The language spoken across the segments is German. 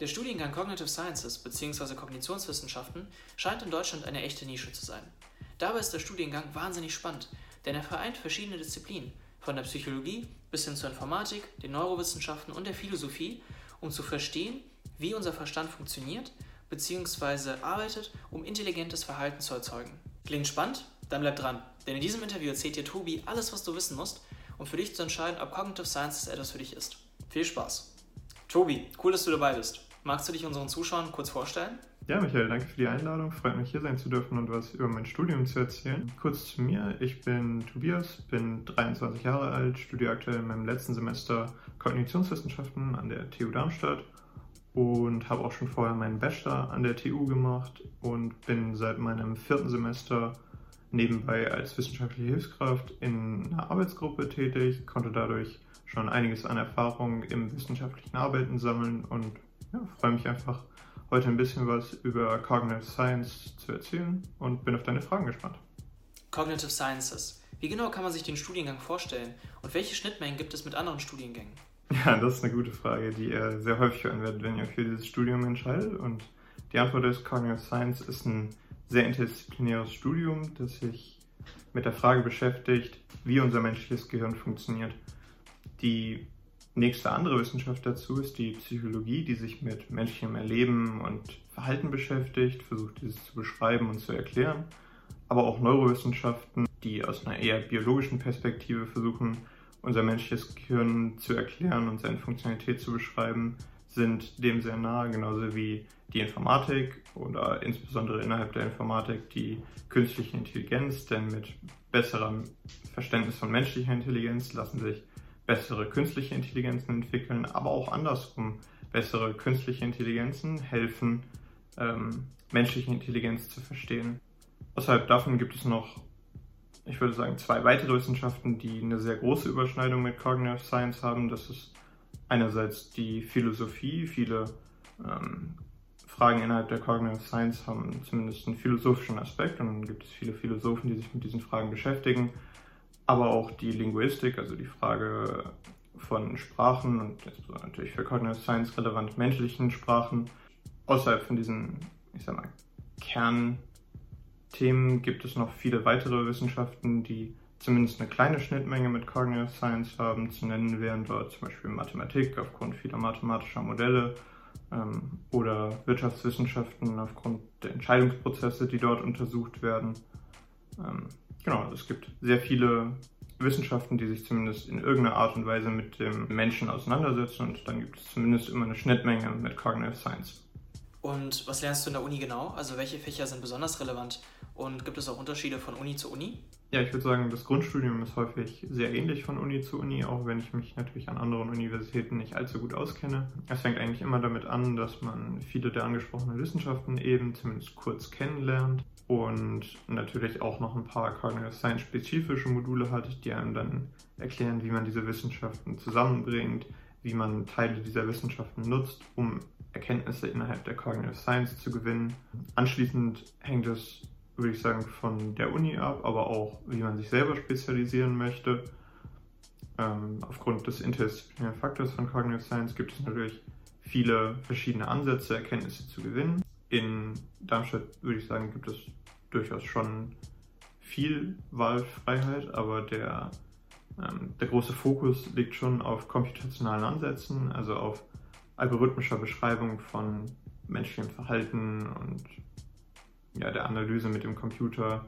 Der Studiengang Cognitive Sciences bzw. Kognitionswissenschaften scheint in Deutschland eine echte Nische zu sein. Dabei ist der Studiengang wahnsinnig spannend, denn er vereint verschiedene Disziplinen, von der Psychologie bis hin zur Informatik, den Neurowissenschaften und der Philosophie, um zu verstehen, wie unser Verstand funktioniert bzw. arbeitet, um intelligentes Verhalten zu erzeugen. Klingt spannend? Dann bleib dran, denn in diesem Interview erzählt dir Tobi alles, was du wissen musst, um für dich zu entscheiden, ob Cognitive Sciences etwas für dich ist. Viel Spaß! Tobi, cool, dass du dabei bist. Magst du dich unseren Zuschauern kurz vorstellen? Ja, Michael, danke für die Einladung. Freut mich, hier sein zu dürfen und was über mein Studium zu erzählen. Kurz zu mir. Ich bin Tobias, bin 23 Jahre alt, studiere aktuell in meinem letzten Semester Kognitionswissenschaften an der TU Darmstadt und habe auch schon vorher meinen Bachelor an der TU gemacht und bin seit meinem vierten Semester nebenbei als wissenschaftliche Hilfskraft in einer Arbeitsgruppe tätig, konnte dadurch schon einiges an Erfahrung im wissenschaftlichen Arbeiten sammeln und ja, freue mich einfach, heute ein bisschen was über Cognitive Science zu erzählen und bin auf deine Fragen gespannt. Cognitive Sciences. Wie genau kann man sich den Studiengang vorstellen und welche Schnittmengen gibt es mit anderen Studiengängen? Ja, das ist eine gute Frage, die ihr sehr häufig hören werdet, wenn ihr für dieses Studium entscheidet. Und die Antwort ist, Cognitive Science ist ein sehr interdisziplinäres Studium, das sich mit der Frage beschäftigt, wie unser menschliches Gehirn funktioniert. Die nächste andere Wissenschaft dazu ist die Psychologie, die sich mit menschlichem Erleben und Verhalten beschäftigt, versucht dieses zu beschreiben und zu erklären. Aber auch Neurowissenschaften, die aus einer eher biologischen Perspektive versuchen, unser menschliches Gehirn zu erklären und seine Funktionalität zu beschreiben, sind dem sehr nahe, genauso wie die Informatik oder insbesondere innerhalb der Informatik die künstliche Intelligenz, denn mit besserem Verständnis von menschlicher Intelligenz lassen sich bessere künstliche Intelligenzen entwickeln, aber auch andersrum. Bessere künstliche Intelligenzen helfen, ähm, menschliche Intelligenz zu verstehen. Außerhalb davon gibt es noch, ich würde sagen, zwei weitere Wissenschaften, die eine sehr große Überschneidung mit Cognitive Science haben. Das ist einerseits die Philosophie. Viele ähm, Fragen innerhalb der Cognitive Science haben zumindest einen philosophischen Aspekt und dann gibt es viele Philosophen, die sich mit diesen Fragen beschäftigen aber auch die Linguistik, also die Frage von Sprachen und natürlich für Cognitive Science relevant menschlichen Sprachen. Außerhalb von diesen, ich sag mal, Kernthemen gibt es noch viele weitere Wissenschaften, die zumindest eine kleine Schnittmenge mit Cognitive Science haben. Zu nennen wären dort zum Beispiel Mathematik aufgrund vieler mathematischer Modelle ähm, oder Wirtschaftswissenschaften aufgrund der Entscheidungsprozesse, die dort untersucht werden. Ähm, Genau, also es gibt sehr viele Wissenschaften, die sich zumindest in irgendeiner Art und Weise mit dem Menschen auseinandersetzen und dann gibt es zumindest immer eine Schnittmenge mit Cognitive Science. Und was lernst du in der Uni genau? Also welche Fächer sind besonders relevant und gibt es auch Unterschiede von Uni zu Uni? Ja, ich würde sagen, das Grundstudium ist häufig sehr ähnlich von Uni zu Uni, auch wenn ich mich natürlich an anderen Universitäten nicht allzu gut auskenne. Es fängt eigentlich immer damit an, dass man viele der angesprochenen Wissenschaften eben zumindest kurz kennenlernt und natürlich auch noch ein paar Cognitive Science spezifische Module hat, die einem dann erklären, wie man diese Wissenschaften zusammenbringt, wie man Teile dieser Wissenschaften nutzt, um Erkenntnisse innerhalb der Cognitive Science zu gewinnen. Anschließend hängt es, würde ich sagen, von der Uni ab, aber auch, wie man sich selber spezialisieren möchte. Ähm, aufgrund des interdisziplinären Faktors von Cognitive Science gibt es natürlich viele verschiedene Ansätze, Erkenntnisse zu gewinnen. In Darmstadt würde ich sagen, gibt es durchaus schon viel Wahlfreiheit, aber der, ähm, der große Fokus liegt schon auf computationalen Ansätzen, also auf algorithmischer Beschreibung von menschlichem Verhalten und ja, der Analyse mit dem Computer,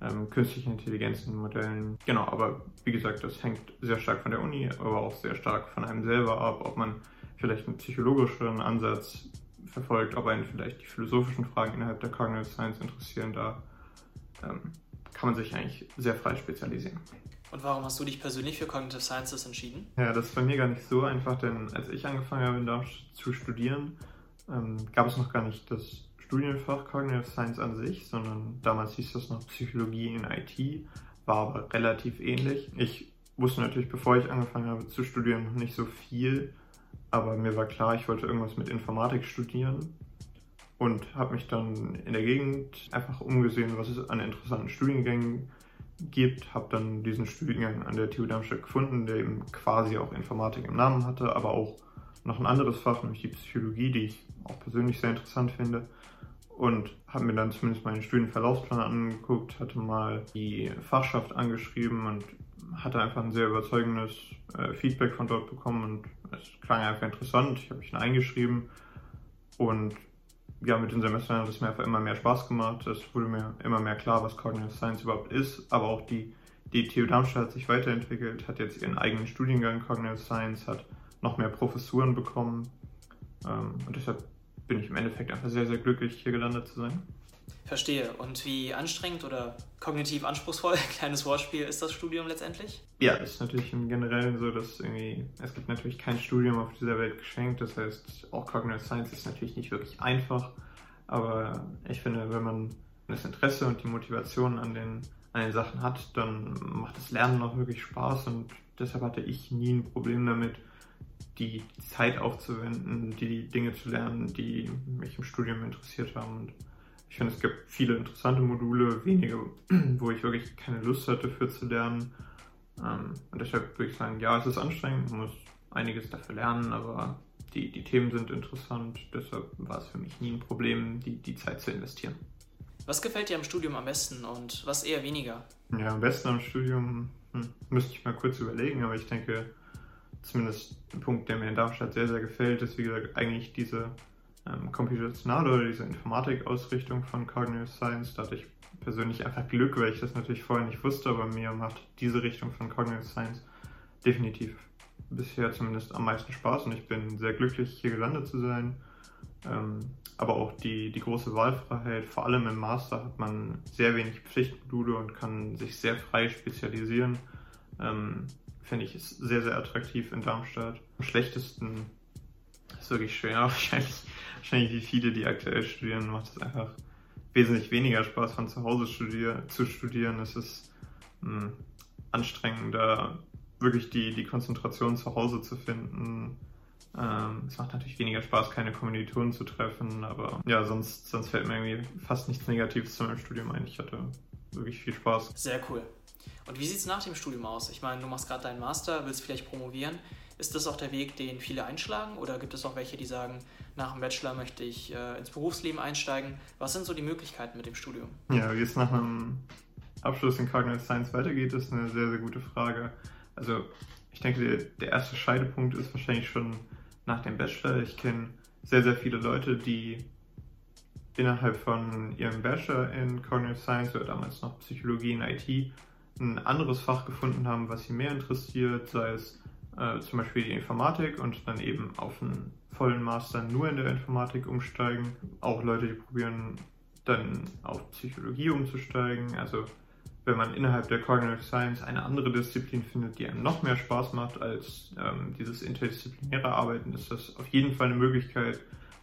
ähm, künstlichen Intelligenzen, Modellen. Genau, aber wie gesagt, das hängt sehr stark von der Uni, aber auch sehr stark von einem selber ab, ob man vielleicht einen psychologischeren Ansatz verfolgt, ob einen vielleicht die philosophischen Fragen innerhalb der Cognitive Science interessieren, da ähm, kann man sich eigentlich sehr frei spezialisieren. Und warum hast du dich persönlich für Cognitive Sciences entschieden? Ja, das ist bei mir gar nicht so einfach, denn als ich angefangen habe in Darmstadt zu studieren, ähm, gab es noch gar nicht das Studienfach Cognitive Science an sich, sondern damals hieß das noch Psychologie in IT, war aber relativ ähnlich. Ich wusste natürlich, bevor ich angefangen habe zu studieren, noch nicht so viel aber mir war klar, ich wollte irgendwas mit Informatik studieren und habe mich dann in der Gegend einfach umgesehen, was es an interessanten Studiengängen gibt. Habe dann diesen Studiengang an der TU Darmstadt gefunden, der eben quasi auch Informatik im Namen hatte, aber auch noch ein anderes Fach, nämlich die Psychologie, die ich auch persönlich sehr interessant finde. Und habe mir dann zumindest meinen Studienverlaufsplan angeguckt, hatte mal die Fachschaft angeschrieben und hatte einfach ein sehr überzeugendes äh, Feedback von dort bekommen und es klang einfach interessant. Ich habe mich dann eingeschrieben und ja, mit den Semestern hat es mir einfach immer mehr Spaß gemacht. Es wurde mir immer mehr klar, was Cognitive Science überhaupt ist, aber auch die, die TU Darmstadt hat sich weiterentwickelt, hat jetzt ihren eigenen Studiengang Cognitive Science, hat noch mehr Professuren bekommen ähm, und deshalb bin ich im Endeffekt einfach sehr, sehr glücklich, hier gelandet zu sein. Verstehe. Und wie anstrengend oder kognitiv anspruchsvoll, kleines Wortspiel, ist das Studium letztendlich? Ja, es ist natürlich im Generellen so, dass irgendwie, es gibt natürlich kein Studium auf dieser Welt geschenkt. Das heißt, auch Cognitive Science ist natürlich nicht wirklich einfach. Aber ich finde, wenn man das Interesse und die Motivation an den, an den Sachen hat, dann macht das Lernen auch wirklich Spaß und deshalb hatte ich nie ein Problem damit, die Zeit aufzuwenden, die Dinge zu lernen, die mich im Studium interessiert haben. Und ich finde, es gibt viele interessante Module, wenige, wo ich wirklich keine Lust hatte für zu lernen. Ähm, und deshalb würde ich sagen, ja, es ist anstrengend, man muss einiges dafür lernen, aber die, die Themen sind interessant. Deshalb war es für mich nie ein Problem, die, die Zeit zu investieren. Was gefällt dir am Studium am besten und was eher weniger? Ja, am besten am Studium hm, müsste ich mal kurz überlegen, aber ich denke, zumindest ein Punkt, der mir in Darmstadt sehr, sehr gefällt, ist wie gesagt eigentlich diese ähm, computationale oder diese Informatikausrichtung von Cognitive Science. Da hatte ich persönlich einfach Glück, weil ich das natürlich vorher nicht wusste, aber mir macht diese Richtung von Cognitive Science definitiv bisher zumindest am meisten Spaß und ich bin sehr glücklich, hier gelandet zu sein. Ähm, aber auch die, die große Wahlfreiheit, vor allem im Master hat man sehr wenig Pflichtmodule und kann sich sehr frei spezialisieren. Ähm, Finde ich ist sehr, sehr attraktiv in Darmstadt. Am schlechtesten ist wirklich schwer, wahrscheinlich wahrscheinlich wie viele, die aktuell studieren, macht es einfach wesentlich weniger Spaß, von zu Hause studier zu studieren. Es ist mh, hm, anstrengender, wirklich die, die Konzentration zu Hause zu finden. Ähm, es macht natürlich weniger Spaß, keine Kommilitonen zu treffen, aber ja, sonst, sonst fällt mir irgendwie fast nichts Negatives zu meinem Studium ein. Ich hatte wirklich viel Spaß. Sehr cool. Und wie sieht es nach dem Studium aus? Ich meine, du machst gerade deinen Master, willst vielleicht promovieren. Ist das auch der Weg, den viele einschlagen? Oder gibt es auch welche, die sagen, nach dem Bachelor möchte ich äh, ins Berufsleben einsteigen? Was sind so die Möglichkeiten mit dem Studium? Ja, wie es nach einem Abschluss in Cognitive Science weitergeht, ist eine sehr, sehr gute Frage. Also, ich denke, der, der erste Scheidepunkt ist wahrscheinlich schon nach dem Bachelor. Ich kenne sehr, sehr viele Leute, die innerhalb von ihrem Bachelor in Cognitive Science oder damals noch Psychologie in IT ein anderes Fach gefunden haben, was sie mehr interessiert, sei es äh, zum Beispiel die Informatik und dann eben auf einen vollen Master nur in der Informatik umsteigen. Auch Leute, die probieren dann auf Psychologie umzusteigen. Also wenn man innerhalb der Cognitive Science eine andere Disziplin findet, die einem noch mehr Spaß macht als ähm, dieses interdisziplinäre Arbeiten, ist das auf jeden Fall eine Möglichkeit,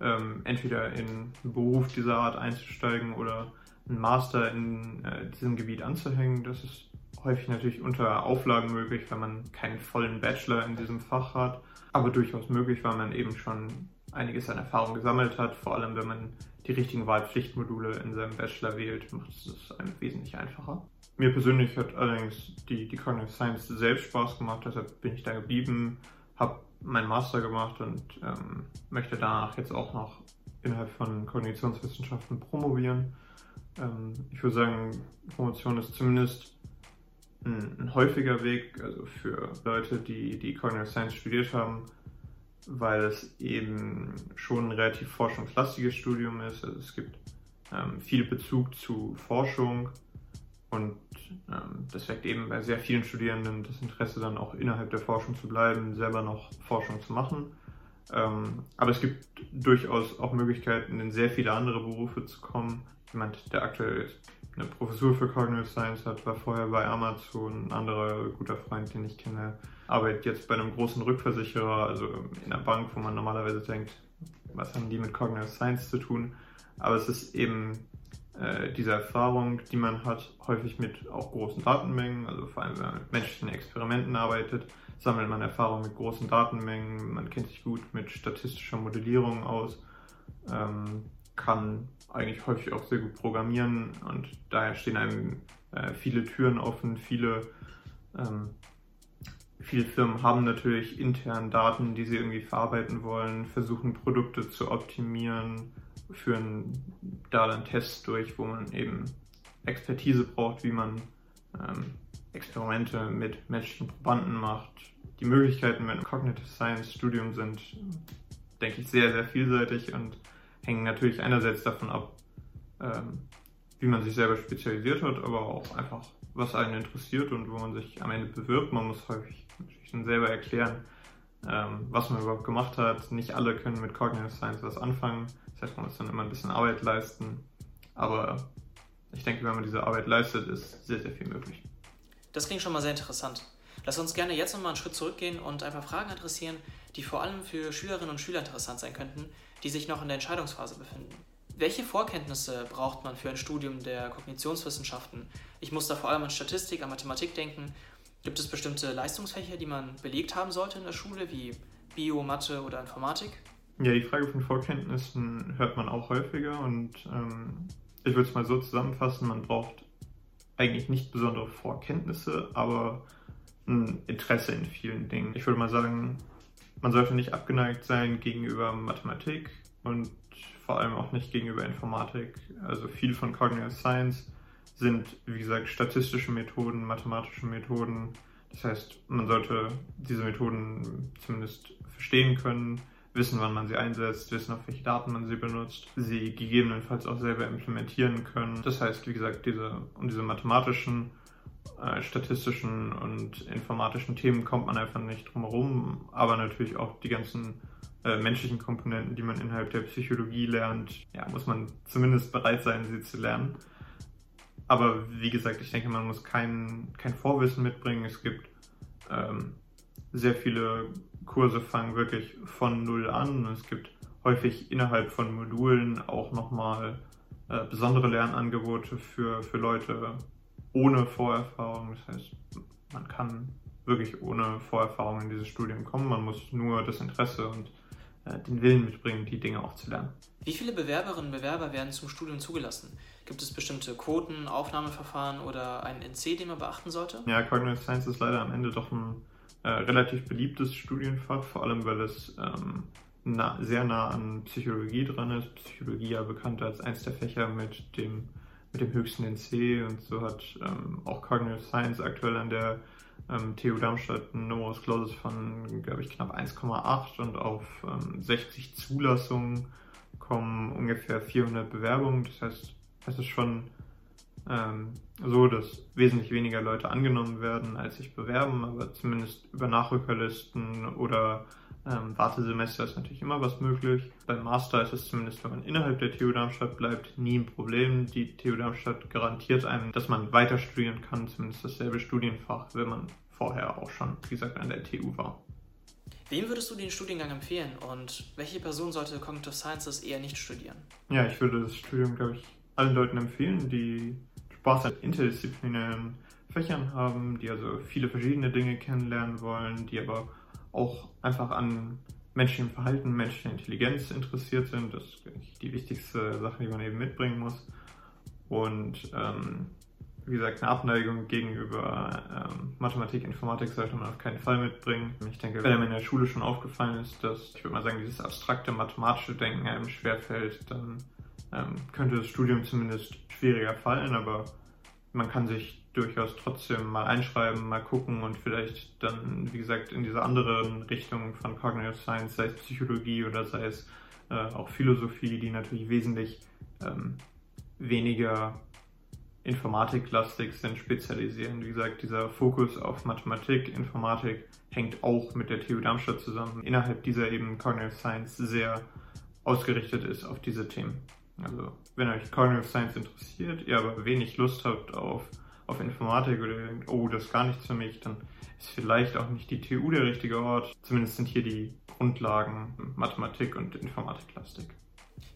ähm, entweder in einen Beruf dieser Art einzusteigen oder einen Master in äh, diesem Gebiet anzuhängen. Das ist häufig natürlich unter Auflagen möglich, wenn man keinen vollen Bachelor in diesem Fach hat, aber durchaus möglich, weil man eben schon einiges an Erfahrung gesammelt hat, vor allem wenn man die richtigen Wahlpflichtmodule in seinem Bachelor wählt, macht es einem wesentlich einfacher. Mir persönlich hat allerdings die, die Cognitive Science selbst Spaß gemacht, deshalb bin ich da geblieben, habe meinen Master gemacht und ähm, möchte danach jetzt auch noch innerhalb von Kognitionswissenschaften promovieren. Ähm, ich würde sagen, Promotion ist zumindest ein, ein, häufiger Weg, also für Leute, die, die Cognitive Science studiert haben, weil es eben schon ein relativ forschungslastiges Studium ist. Also es gibt ähm, viel Bezug zu Forschung und ähm, das weckt eben bei sehr vielen Studierenden das Interesse, dann auch innerhalb der Forschung zu bleiben, selber noch Forschung zu machen. Ähm, aber es gibt durchaus auch Möglichkeiten, in sehr viele andere Berufe zu kommen. Jemand, der aktuell eine Professur für Cognitive Science hat, war vorher bei Amazon. Ein anderer guter Freund, den ich kenne, arbeitet jetzt bei einem großen Rückversicherer, also in einer Bank, wo man normalerweise denkt, was haben die mit Cognitive Science zu tun? Aber es ist eben äh, diese Erfahrung, die man hat, häufig mit auch großen Datenmengen, also vor allem wenn man mit menschlichen Experimenten arbeitet, sammelt man Erfahrung mit großen Datenmengen, man kennt sich gut mit statistischer Modellierung aus, ähm, kann eigentlich häufig auch sehr gut programmieren und daher stehen einem äh, viele Türen offen, viele ähm, viele Firmen haben natürlich intern Daten, die sie irgendwie verarbeiten wollen, versuchen Produkte zu optimieren, führen da dann Tests durch, wo man eben Expertise braucht, wie man ähm, Experimente mit menschlichen Probanden macht. Die Möglichkeiten mit einem Cognitive Science Studium sind, denke ich, sehr, sehr vielseitig und hängen natürlich einerseits davon ab, ähm, wie man sich selber spezialisiert hat, aber auch einfach, was einen interessiert und wo man sich am Ende bewirbt. Man muss häufig natürlich dann selber erklären, ähm, was man überhaupt gemacht hat. Nicht alle können mit Cognitive Science was anfangen. Das heißt, man muss dann immer ein bisschen Arbeit leisten. Aber ich denke, wenn man diese Arbeit leistet, ist sehr, sehr viel möglich. Das klingt schon mal sehr interessant. Lass uns gerne jetzt nochmal einen Schritt zurückgehen und einfach Fragen adressieren, die vor allem für Schülerinnen und Schüler interessant sein könnten, die sich noch in der Entscheidungsphase befinden. Welche Vorkenntnisse braucht man für ein Studium der Kognitionswissenschaften? Ich muss da vor allem an Statistik, an Mathematik denken. Gibt es bestimmte Leistungsfächer, die man belegt haben sollte in der Schule, wie Bio, Mathe oder Informatik? Ja, die Frage von Vorkenntnissen hört man auch häufiger und ähm, ich würde es mal so zusammenfassen, man braucht eigentlich nicht besondere Vorkenntnisse, aber ein Interesse in vielen Dingen. Ich würde mal sagen, man sollte nicht abgeneigt sein gegenüber Mathematik und vor allem auch nicht gegenüber Informatik. Also viel von Cognitive Science sind, wie gesagt, statistische Methoden, mathematische Methoden. Das heißt, man sollte diese Methoden zumindest verstehen können, wissen, wann man sie einsetzt, wissen, auf welche Daten man sie benutzt, sie gegebenenfalls auch selber implementieren können. Das heißt, wie gesagt, diese, um diese mathematischen, äh, statistischen und informatischen Themen kommt man einfach nicht drum herum, aber natürlich auch die ganzen äh, menschlichen Komponenten, die man innerhalb der Psychologie lernt, ja, muss man zumindest bereit sein, sie zu lernen. Aber wie gesagt, ich denke, man muss kein, kein Vorwissen mitbringen. Es gibt ähm, sehr viele Kurse fangen wirklich von Null an. Es gibt häufig innerhalb von Modulen auch nochmal äh, besondere Lernangebote für, für Leute ohne Vorerfahrung. Das heißt, man kann wirklich ohne Vorerfahrung in dieses Studium kommen. Man muss nur das Interesse und äh, den Willen mitbringen, die Dinge auch zu lernen. Wie viele Bewerberinnen und Bewerber werden zum Studium zugelassen? Gibt es bestimmte Quoten, Aufnahmeverfahren oder einen NC, den man beachten sollte? Ja, Cognitive Science ist leider am Ende doch ein äh, relativ beliebtes Studienfach, vor allem weil es ähm, na, sehr nah an Psychologie dran ist. Psychologie ja bekannt als eins der Fächer mit dem, mit dem höchsten NC und so hat ähm, auch Cognitive Science aktuell an der ähm, TU Darmstadt ein Numerus Clausus von, glaube ich, knapp 1,8 und auf ähm, 60 Zulassungen kommen ungefähr 400 Bewerbungen. Das heißt, es ist schon ähm, so, dass wesentlich weniger Leute angenommen werden, als sich bewerben, aber zumindest über Nachrückerlisten oder ähm, Wartesemester ist natürlich immer was möglich. Beim Master ist es zumindest, wenn man innerhalb der TU Darmstadt bleibt, nie ein Problem. Die TU Darmstadt garantiert einem, dass man weiter studieren kann, zumindest dasselbe Studienfach, wenn man vorher auch schon, wie gesagt, an der TU war. Wem würdest du den Studiengang empfehlen und welche Person sollte Cognitive Sciences eher nicht studieren? Ja, ich würde das Studium, glaube ich, allen Leuten empfehlen, die Spaß an interdisziplinären Fächern haben, die also viele verschiedene Dinge kennenlernen wollen, die aber auch einfach an menschlichem Verhalten, menschlicher Intelligenz interessiert sind. Das ist die wichtigste Sache, die man eben mitbringen muss. Und ähm, wie gesagt, eine Abneigung gegenüber ähm, Mathematik, Informatik sollte man auf keinen Fall mitbringen. Ich denke, wenn einem in der Schule schon aufgefallen ist, dass, ich würde mal sagen, dieses abstrakte mathematische Denken einem schwerfällt, dann ähm, könnte das Studium zumindest schwieriger fallen, aber man kann sich durchaus trotzdem mal einschreiben, mal gucken und vielleicht dann, wie gesagt, in diese anderen Richtungen von Cognitive Science, sei es Psychologie oder sei es äh, auch Philosophie, die natürlich wesentlich ähm, weniger informatiklastig sind, spezialisieren. Wie gesagt, dieser Fokus auf Mathematik, Informatik hängt auch mit der TU Darmstadt zusammen. Innerhalb dieser eben Cognitive Science sehr ausgerichtet ist auf diese Themen. Also, wenn euch Cognitive Science interessiert, ihr aber wenig Lust habt auf, auf Informatik oder denkt, oh, das ist gar nichts für mich, dann ist vielleicht auch nicht die TU der richtige Ort. Zumindest sind hier die Grundlagen Mathematik und Informatiklastik.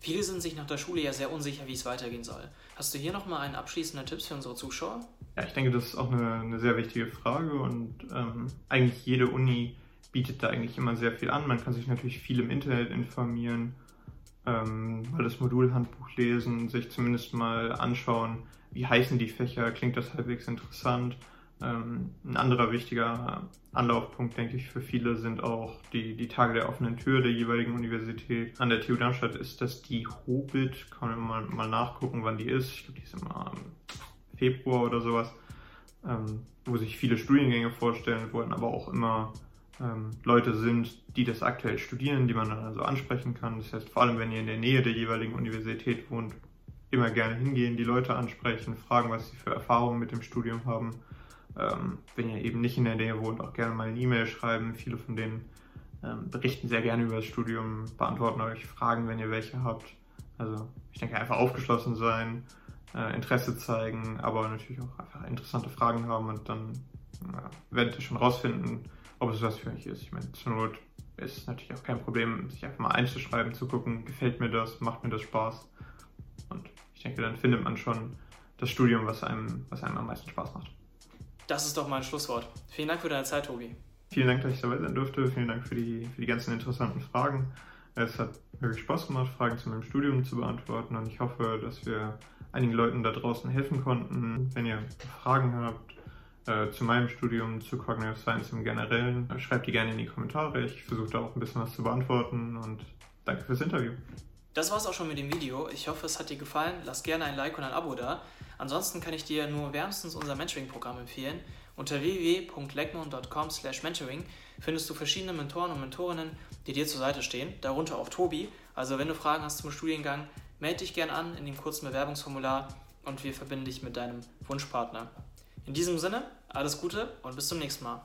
Viele sind sich nach der Schule ja sehr unsicher, wie es weitergehen soll. Hast du hier nochmal einen abschließenden Tipps für unsere Zuschauer? Ja, ich denke, das ist auch eine, eine sehr wichtige Frage und ähm, eigentlich jede Uni bietet da eigentlich immer sehr viel an. Man kann sich natürlich viel im Internet informieren, ähm, mal das Modulhandbuch lesen, sich zumindest mal anschauen, wie heißen die Fächer, klingt das halbwegs interessant. Ähm, ein anderer wichtiger Anlaufpunkt, denke ich, für viele sind auch die, die Tage der offenen Tür der jeweiligen Universität. An der TU Darmstadt ist das die Hobbit, kann man mal, mal nachgucken, wann die ist. Ich glaube, die ist immer im Februar oder sowas, ähm, wo sich viele Studiengänge vorstellen, wo dann aber auch immer ähm, Leute sind, die das aktuell studieren, die man dann also ansprechen kann. Das heißt, vor allem, wenn ihr in der Nähe der jeweiligen Universität wohnt, immer gerne hingehen, die Leute ansprechen, fragen, was sie für Erfahrungen mit dem Studium haben ähm, wenn ihr eben nicht in der Nähe wohnt, auch gerne mal eine E-Mail schreiben. Viele von denen ähm, berichten sehr gerne über das Studium, beantworten euch Fragen, wenn ihr welche habt. Also ich denke einfach aufgeschlossen sein, äh, Interesse zeigen, aber natürlich auch einfach interessante Fragen haben und dann ja, werdet ihr schon rausfinden, ob es was für euch ist. Ich meine, zur Not ist natürlich auch kein Problem, sich einfach mal einzuschreiben, zu gucken, gefällt mir das, macht mir das Spaß. Ich denke, dann findet man schon das Studium, was einem, was einem am meisten Spaß macht. Das ist doch mein Schlusswort. Vielen Dank für deine Zeit, Tobi. Vielen Dank, dass ich dabei sein durfte. Vielen Dank für die, für die ganzen interessanten Fragen. Es hat wirklich Spaß gemacht, Fragen zu meinem Studium zu beantworten und ich hoffe, dass wir einigen Leuten da draußen helfen konnten. Wenn ihr Fragen habt äh, zu meinem Studium, zu Cognitive Science im Generellen, schreibt die gerne in die Kommentare. Ich versuche da auch ein bisschen was zu beantworten und danke fürs Interview. Das war's auch schon mit dem Video. Ich hoffe, es hat dir gefallen. Lass gerne ein Like und ein Abo da. Ansonsten kann ich dir nur wärmstens unser Mentoring-Programm empfehlen. Unter www.legmon.com/mentoring findest du verschiedene Mentoren und Mentorinnen, die dir zur Seite stehen, darunter auch Tobi. Also wenn du Fragen hast zum Studiengang, melde dich gerne an in dem kurzen Bewerbungsformular und wir verbinden dich mit deinem Wunschpartner. In diesem Sinne, alles Gute und bis zum nächsten Mal.